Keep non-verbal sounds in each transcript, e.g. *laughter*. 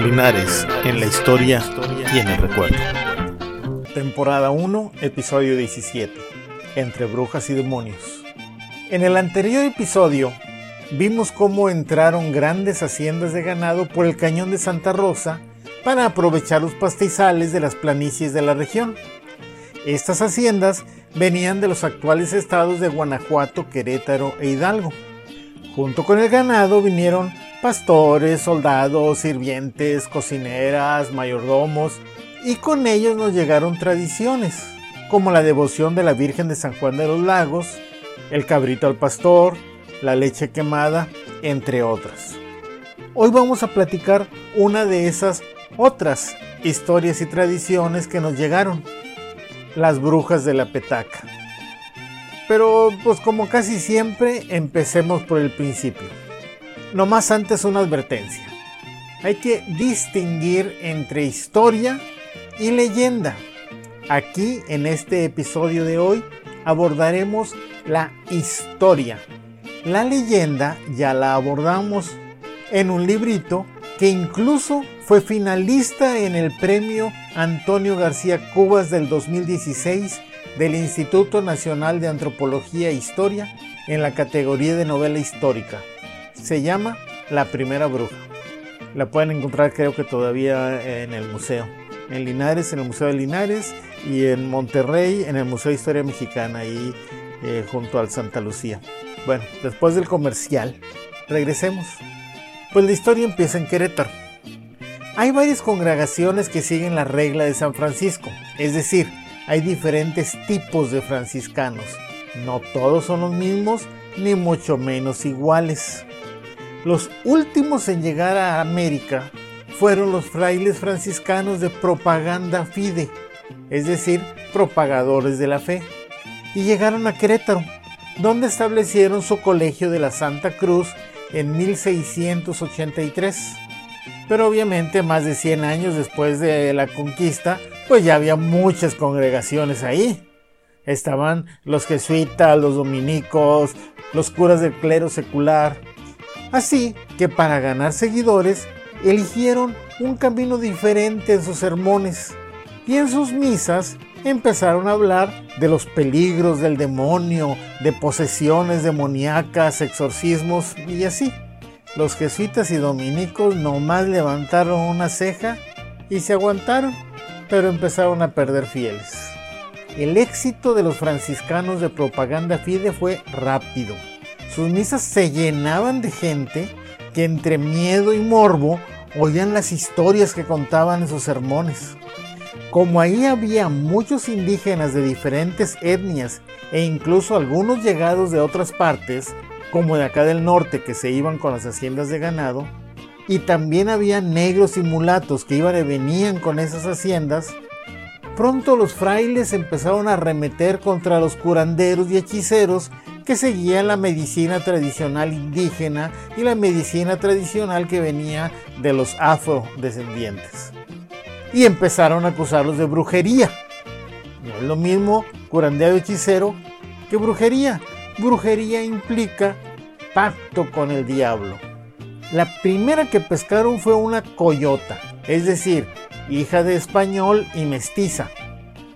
Linares en la historia y en el recuerdo. Temporada 1, episodio 17. Entre brujas y demonios. En el anterior episodio vimos cómo entraron grandes haciendas de ganado por el cañón de Santa Rosa para aprovechar los pastizales de las planicies de la región. Estas haciendas venían de los actuales estados de Guanajuato, Querétaro e Hidalgo. Junto con el ganado vinieron pastores, soldados, sirvientes, cocineras, mayordomos, y con ellos nos llegaron tradiciones, como la devoción de la Virgen de San Juan de los Lagos, el cabrito al pastor, la leche quemada, entre otras. Hoy vamos a platicar una de esas otras historias y tradiciones que nos llegaron, las brujas de la petaca. Pero pues como casi siempre, empecemos por el principio. No más antes una advertencia. Hay que distinguir entre historia y leyenda. Aquí en este episodio de hoy abordaremos la historia. La leyenda ya la abordamos en un librito que incluso fue finalista en el premio Antonio García Cubas del 2016 del Instituto Nacional de Antropología e Historia en la categoría de novela histórica se llama La Primera Bruja. La pueden encontrar creo que todavía en el museo. En Linares, en el Museo de Linares y en Monterrey, en el Museo de Historia Mexicana, ahí eh, junto al Santa Lucía. Bueno, después del comercial, regresemos. Pues la historia empieza en Querétaro. Hay varias congregaciones que siguen la regla de San Francisco, es decir, hay diferentes tipos de franciscanos. No todos son los mismos, ni mucho menos iguales. Los últimos en llegar a América fueron los frailes franciscanos de propaganda fide, es decir, propagadores de la fe, y llegaron a Querétaro, donde establecieron su colegio de la Santa Cruz en 1683. Pero obviamente más de 100 años después de la conquista, pues ya había muchas congregaciones ahí. Estaban los jesuitas, los dominicos, los curas del clero secular, Así que para ganar seguidores, eligieron un camino diferente en sus sermones y en sus misas empezaron a hablar de los peligros del demonio, de posesiones demoníacas, exorcismos y así. Los jesuitas y dominicos nomás levantaron una ceja y se aguantaron, pero empezaron a perder fieles. El éxito de los franciscanos de propaganda fide fue rápido sus misas se llenaban de gente que entre miedo y morbo oían las historias que contaban en sus sermones. Como ahí había muchos indígenas de diferentes etnias e incluso algunos llegados de otras partes, como de acá del norte que se iban con las haciendas de ganado, y también había negros y mulatos que iban y venían con esas haciendas, pronto los frailes empezaron a arremeter contra los curanderos y hechiceros que seguían la medicina tradicional indígena y la medicina tradicional que venía de los afrodescendientes. Y empezaron a acusarlos de brujería. No es lo mismo curandero hechicero que brujería. Brujería implica pacto con el diablo. La primera que pescaron fue una coyota, es decir, hija de español y mestiza.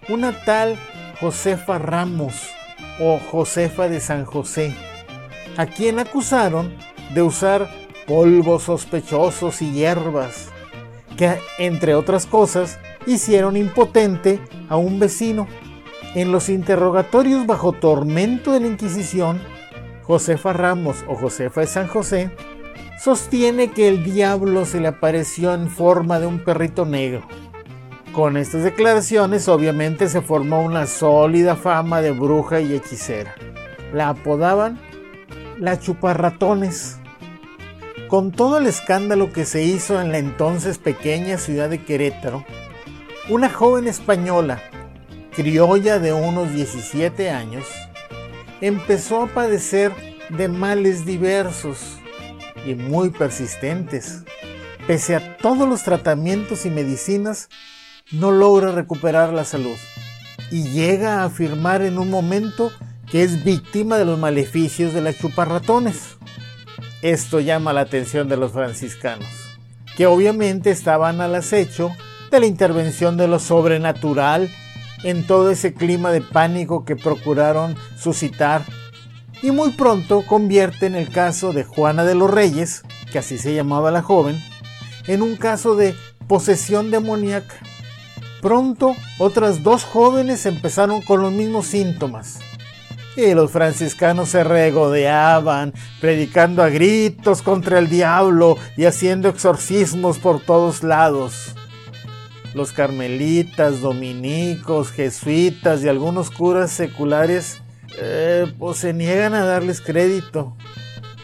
Una tal Josefa Ramos, o Josefa de San José, a quien acusaron de usar polvos sospechosos y hierbas, que entre otras cosas hicieron impotente a un vecino. En los interrogatorios bajo tormento de la Inquisición, Josefa Ramos o Josefa de San José sostiene que el diablo se le apareció en forma de un perrito negro con estas declaraciones obviamente se formó una sólida fama de bruja y hechicera. La apodaban la chuparratones. Con todo el escándalo que se hizo en la entonces pequeña ciudad de Querétaro, una joven española, criolla de unos 17 años, empezó a padecer de males diversos y muy persistentes. Pese a todos los tratamientos y medicinas, no logra recuperar la salud y llega a afirmar en un momento que es víctima de los maleficios de las chuparratones. Esto llama la atención de los franciscanos. que obviamente estaban al acecho de la intervención de lo sobrenatural en todo ese clima de pánico que procuraron suscitar y muy pronto convierten el caso de Juana de los Reyes, que así se llamaba la joven, en un caso de posesión demoníaca. Pronto otras dos jóvenes empezaron con los mismos síntomas. Y los franciscanos se regodeaban, predicando a gritos contra el diablo y haciendo exorcismos por todos lados. Los carmelitas, dominicos, jesuitas y algunos curas seculares eh, pues se niegan a darles crédito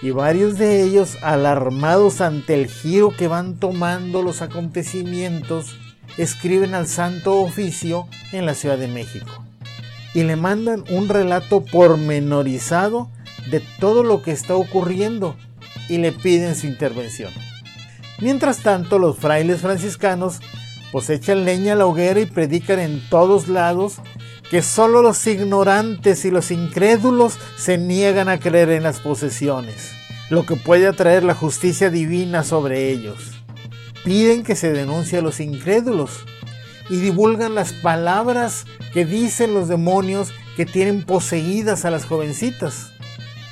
y varios de ellos, alarmados ante el giro que van tomando los acontecimientos, escriben al Santo Oficio en la Ciudad de México y le mandan un relato pormenorizado de todo lo que está ocurriendo y le piden su intervención. Mientras tanto, los frailes franciscanos pues echan leña a la hoguera y predican en todos lados que solo los ignorantes y los incrédulos se niegan a creer en las posesiones, lo que puede atraer la justicia divina sobre ellos. Piden que se denuncie a los incrédulos y divulgan las palabras que dicen los demonios que tienen poseídas a las jovencitas.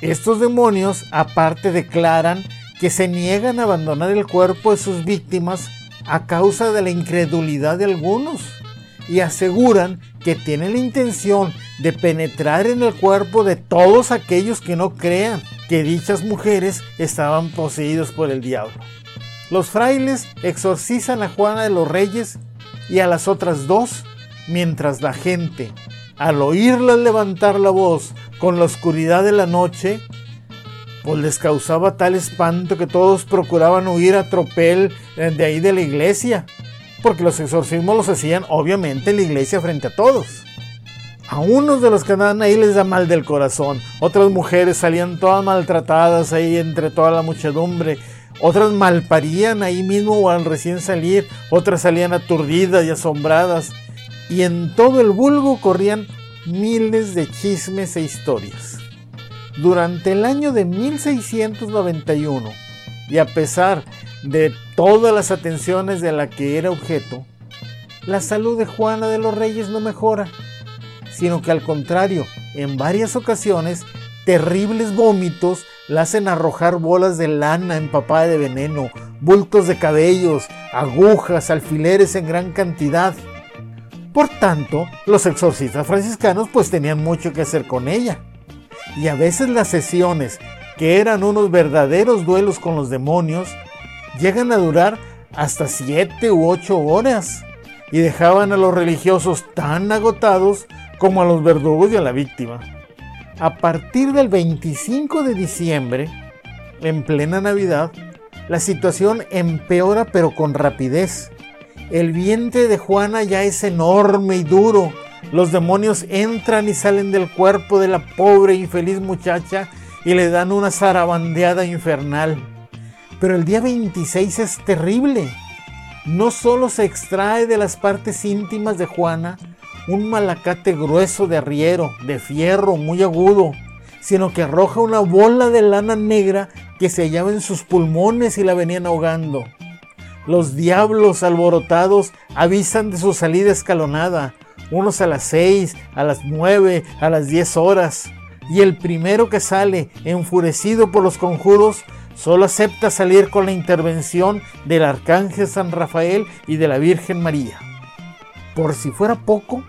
Estos demonios aparte declaran que se niegan a abandonar el cuerpo de sus víctimas a causa de la incredulidad de algunos y aseguran que tienen la intención de penetrar en el cuerpo de todos aquellos que no crean que dichas mujeres estaban poseídos por el diablo. Los frailes exorcizan a Juana de los Reyes y a las otras dos, mientras la gente, al oírlas levantar la voz con la oscuridad de la noche, pues les causaba tal espanto que todos procuraban huir a tropel de ahí de la iglesia porque los exorcismos los hacían obviamente en la iglesia frente a todos. A unos de los que andaban ahí les da mal del corazón, otras mujeres salían todas maltratadas ahí entre toda la muchedumbre, otras malparían ahí mismo al recién salir, otras salían aturdidas y asombradas, y en todo el vulgo corrían miles de chismes e historias. Durante el año de 1691, y a pesar de todas las atenciones de la que era objeto, la salud de Juana de los Reyes no mejora, sino que al contrario, en varias ocasiones, terribles vómitos la hacen arrojar bolas de lana empapada de veneno, bultos de cabellos, agujas, alfileres en gran cantidad. Por tanto, los exorcistas franciscanos pues tenían mucho que hacer con ella. Y a veces las sesiones, que eran unos verdaderos duelos con los demonios, llegan a durar hasta 7 u 8 horas y dejaban a los religiosos tan agotados como a los verdugos y a la víctima. A partir del 25 de diciembre, en plena Navidad, la situación empeora pero con rapidez. El vientre de Juana ya es enorme y duro. Los demonios entran y salen del cuerpo de la pobre y infeliz muchacha y le dan una zarabandeada infernal. Pero el día 26 es terrible. No solo se extrae de las partes íntimas de Juana un malacate grueso de arriero, de fierro, muy agudo, sino que arroja una bola de lana negra que se hallaba en sus pulmones y la venían ahogando. Los diablos alborotados avisan de su salida escalonada, unos a las seis, a las nueve, a las diez horas, y el primero que sale, enfurecido por los conjuros, solo acepta salir con la intervención del Arcángel San Rafael y de la Virgen María. Por si fuera poco,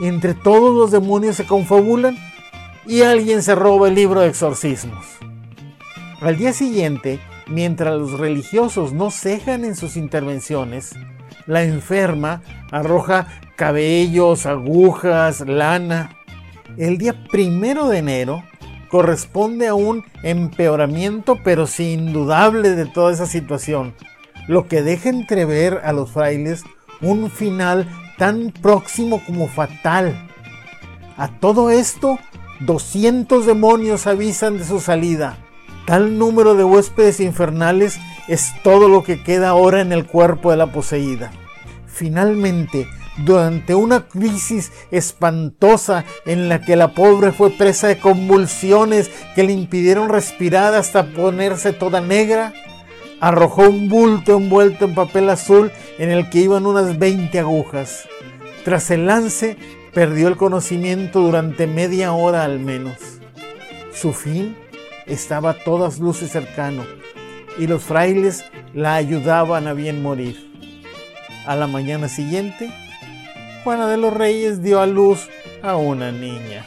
entre todos los demonios se confabulan y alguien se roba el libro de exorcismos. Al día siguiente, mientras los religiosos no cejan en sus intervenciones, la enferma arroja cabellos, agujas, lana. El día primero de enero, corresponde a un empeoramiento, pero sí indudable de toda esa situación, lo que deja entrever a los frailes un final tan próximo como fatal. A todo esto, 200 demonios avisan de su salida. Tal número de huéspedes infernales es todo lo que queda ahora en el cuerpo de la poseída. Finalmente, durante una crisis espantosa en la que la pobre fue presa de convulsiones que le impidieron respirar hasta ponerse toda negra, arrojó un bulto envuelto en papel azul en el que iban unas 20 agujas. Tras el lance, perdió el conocimiento durante media hora al menos. Su fin estaba a todas luces cercano y los frailes la ayudaban a bien morir. A la mañana siguiente, Juana de los Reyes dio a luz a una niña.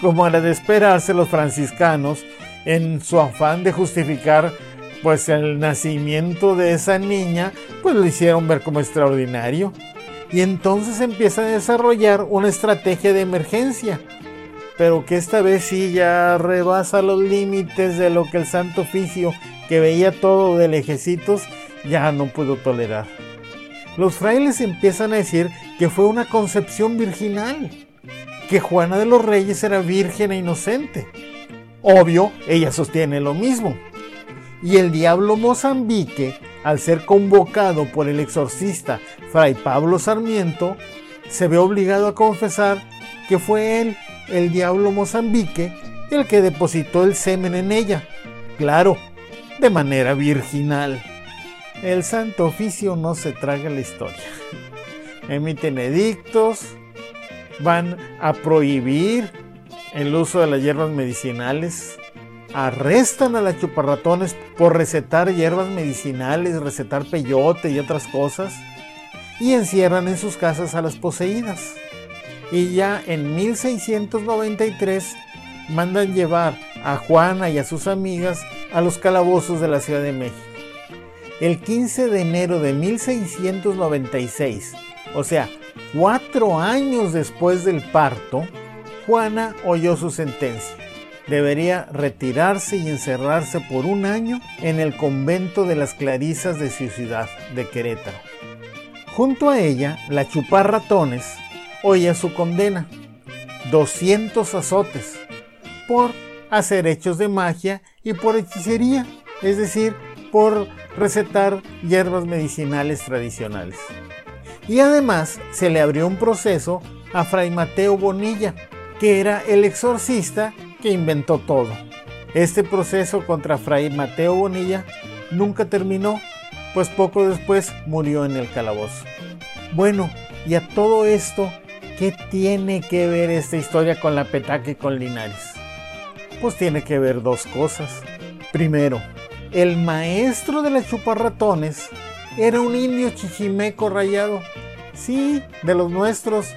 Como era de esperarse, los franciscanos, en su afán de justificar pues el nacimiento de esa niña, pues lo hicieron ver como extraordinario. Y entonces empieza a desarrollar una estrategia de emergencia, pero que esta vez sí ya rebasa los límites de lo que el Santo Oficio, que veía todo de lejecitos, ya no pudo tolerar. Los frailes empiezan a decir que fue una concepción virginal, que Juana de los Reyes era virgen e inocente. Obvio, ella sostiene lo mismo. Y el diablo Mozambique, al ser convocado por el exorcista Fray Pablo Sarmiento, se ve obligado a confesar que fue él, el diablo Mozambique, el que depositó el semen en ella. Claro, de manera virginal. El Santo Oficio no se traga la historia. Emiten edictos, van a prohibir el uso de las hierbas medicinales, arrestan a las chuparratones por recetar hierbas medicinales, recetar peyote y otras cosas, y encierran en sus casas a las poseídas. Y ya en 1693 mandan llevar a Juana y a sus amigas a los calabozos de la Ciudad de México. El 15 de enero de 1696, o sea, cuatro años después del parto, Juana oyó su sentencia. Debería retirarse y encerrarse por un año en el convento de las Clarisas de su ciudad, de Querétaro. Junto a ella, la chupar ratones oía su condena, 200 azotes, por hacer hechos de magia y por hechicería, es decir, por recetar hierbas medicinales tradicionales. Y además se le abrió un proceso a Fray Mateo Bonilla, que era el exorcista que inventó todo. Este proceso contra Fray Mateo Bonilla nunca terminó, pues poco después murió en el calabozo. Bueno, y a todo esto, ¿qué tiene que ver esta historia con la petaca y con Linares? Pues tiene que ver dos cosas. Primero, el maestro de las chuparratones era un indio chichimeco rayado. Sí, de los nuestros,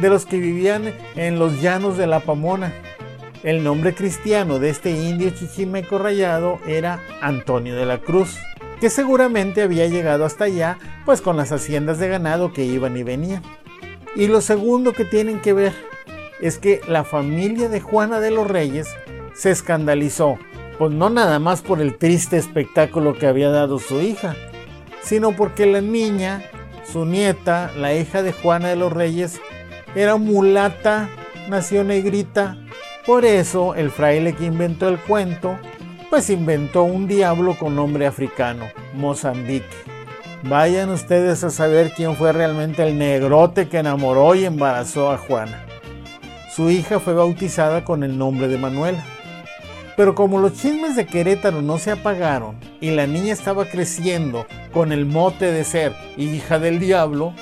de los que vivían en los llanos de la Pamona. El nombre cristiano de este indio chichimeco rayado era Antonio de la Cruz, que seguramente había llegado hasta allá, pues con las haciendas de ganado que iban y venían. Y lo segundo que tienen que ver es que la familia de Juana de los Reyes se escandalizó pues no nada más por el triste espectáculo que había dado su hija, sino porque la niña, su nieta, la hija de Juana de los Reyes, era mulata, nació negrita. Por eso el fraile que inventó el cuento, pues inventó un diablo con nombre africano, Mozambique. Vayan ustedes a saber quién fue realmente el negrote que enamoró y embarazó a Juana. Su hija fue bautizada con el nombre de Manuela. Pero como los chismes de Querétaro no se apagaron y la niña estaba creciendo con el mote de ser hija del diablo,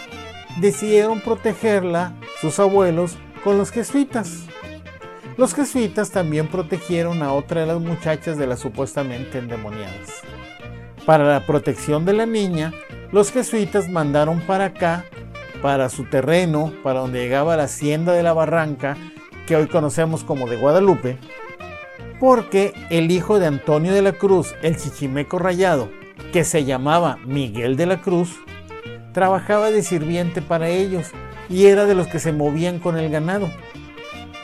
decidieron protegerla, sus abuelos, con los jesuitas. Los jesuitas también protegieron a otra de las muchachas de las supuestamente endemoniadas. Para la protección de la niña, los jesuitas mandaron para acá, para su terreno, para donde llegaba la hacienda de la barranca, que hoy conocemos como de Guadalupe, porque el hijo de Antonio de la Cruz, el chichimeco rayado, que se llamaba Miguel de la Cruz, trabajaba de sirviente para ellos y era de los que se movían con el ganado.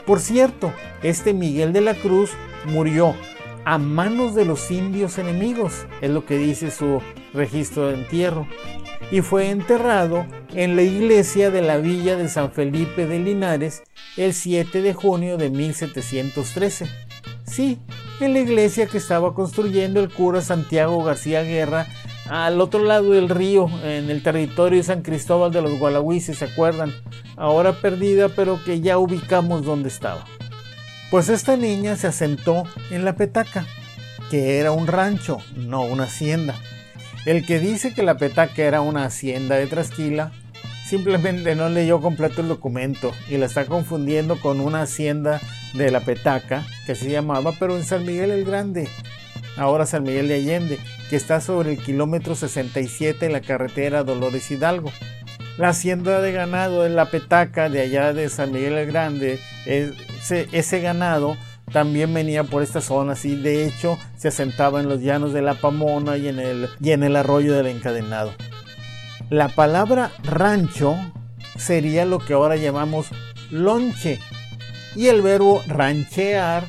Por cierto, este Miguel de la Cruz murió a manos de los indios enemigos, es lo que dice su registro de entierro, y fue enterrado en la iglesia de la villa de San Felipe de Linares el 7 de junio de 1713. Sí, en la iglesia que estaba construyendo el cura Santiago García Guerra al otro lado del río, en el territorio de San Cristóbal de los Gualahuises, ¿se acuerdan? Ahora perdida, pero que ya ubicamos dónde estaba. Pues esta niña se asentó en la petaca que era un rancho, no una hacienda. El que dice que la petaca era una hacienda de Trasquila, simplemente no leyó completo el documento y la está confundiendo con una hacienda de la petaca que se llamaba, pero en San Miguel el Grande, ahora San Miguel de Allende, que está sobre el kilómetro 67 en la carretera Dolores Hidalgo. La hacienda de ganado de la petaca de allá de San Miguel el Grande, ese, ganado también venía por esta zona, y de hecho se asentaba en los llanos de la Pamona y en el, y en el arroyo del encadenado. La palabra rancho sería lo que ahora llamamos lonche y el verbo ranchear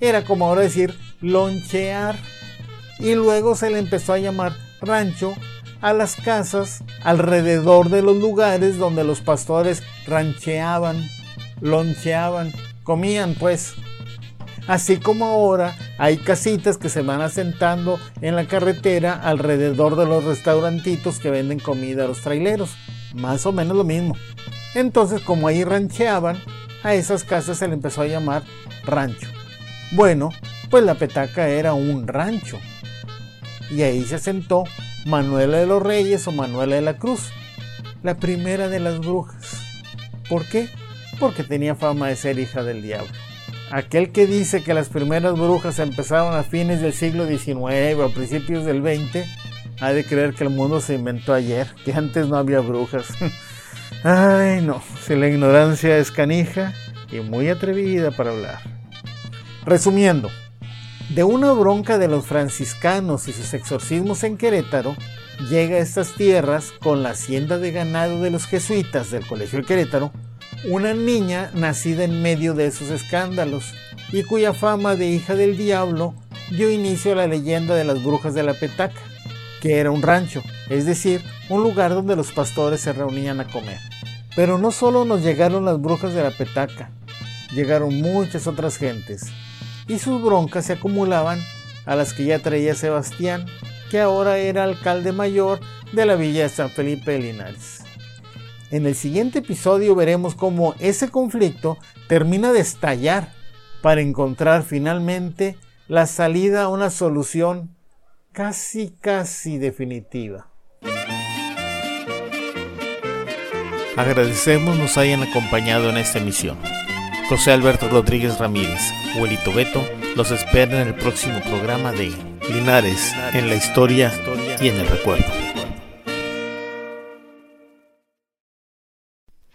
era como ahora decir lonchear y luego se le empezó a llamar rancho a las casas alrededor de los lugares donde los pastores rancheaban, loncheaban, comían pues. Así como ahora hay casitas que se van asentando en la carretera alrededor de los restaurantitos que venden comida a los traileros. Más o menos lo mismo. Entonces, como ahí rancheaban, a esas casas se le empezó a llamar rancho. Bueno, pues la petaca era un rancho. Y ahí se asentó Manuela de los Reyes o Manuela de la Cruz, la primera de las brujas. ¿Por qué? Porque tenía fama de ser hija del diablo. Aquel que dice que las primeras brujas empezaron a fines del siglo XIX o principios del XX, ha de creer que el mundo se inventó ayer, que antes no había brujas. *laughs* Ay, no, si la ignorancia es canija y muy atrevida para hablar. Resumiendo, de una bronca de los franciscanos y sus exorcismos en Querétaro, llega a estas tierras con la hacienda de ganado de los jesuitas del Colegio de Querétaro, una niña nacida en medio de esos escándalos y cuya fama de hija del diablo dio inicio a la leyenda de las brujas de la petaca, que era un rancho, es decir, un lugar donde los pastores se reunían a comer. Pero no solo nos llegaron las brujas de la petaca, llegaron muchas otras gentes, y sus broncas se acumulaban a las que ya traía Sebastián, que ahora era alcalde mayor de la villa de San Felipe de Linares. En el siguiente episodio veremos cómo ese conflicto termina de estallar para encontrar finalmente la salida a una solución casi casi definitiva. Agradecemos nos hayan acompañado en esta emisión. José Alberto Rodríguez Ramírez, Huelito Beto, los espera en el próximo programa de Linares en la historia y en el recuerdo.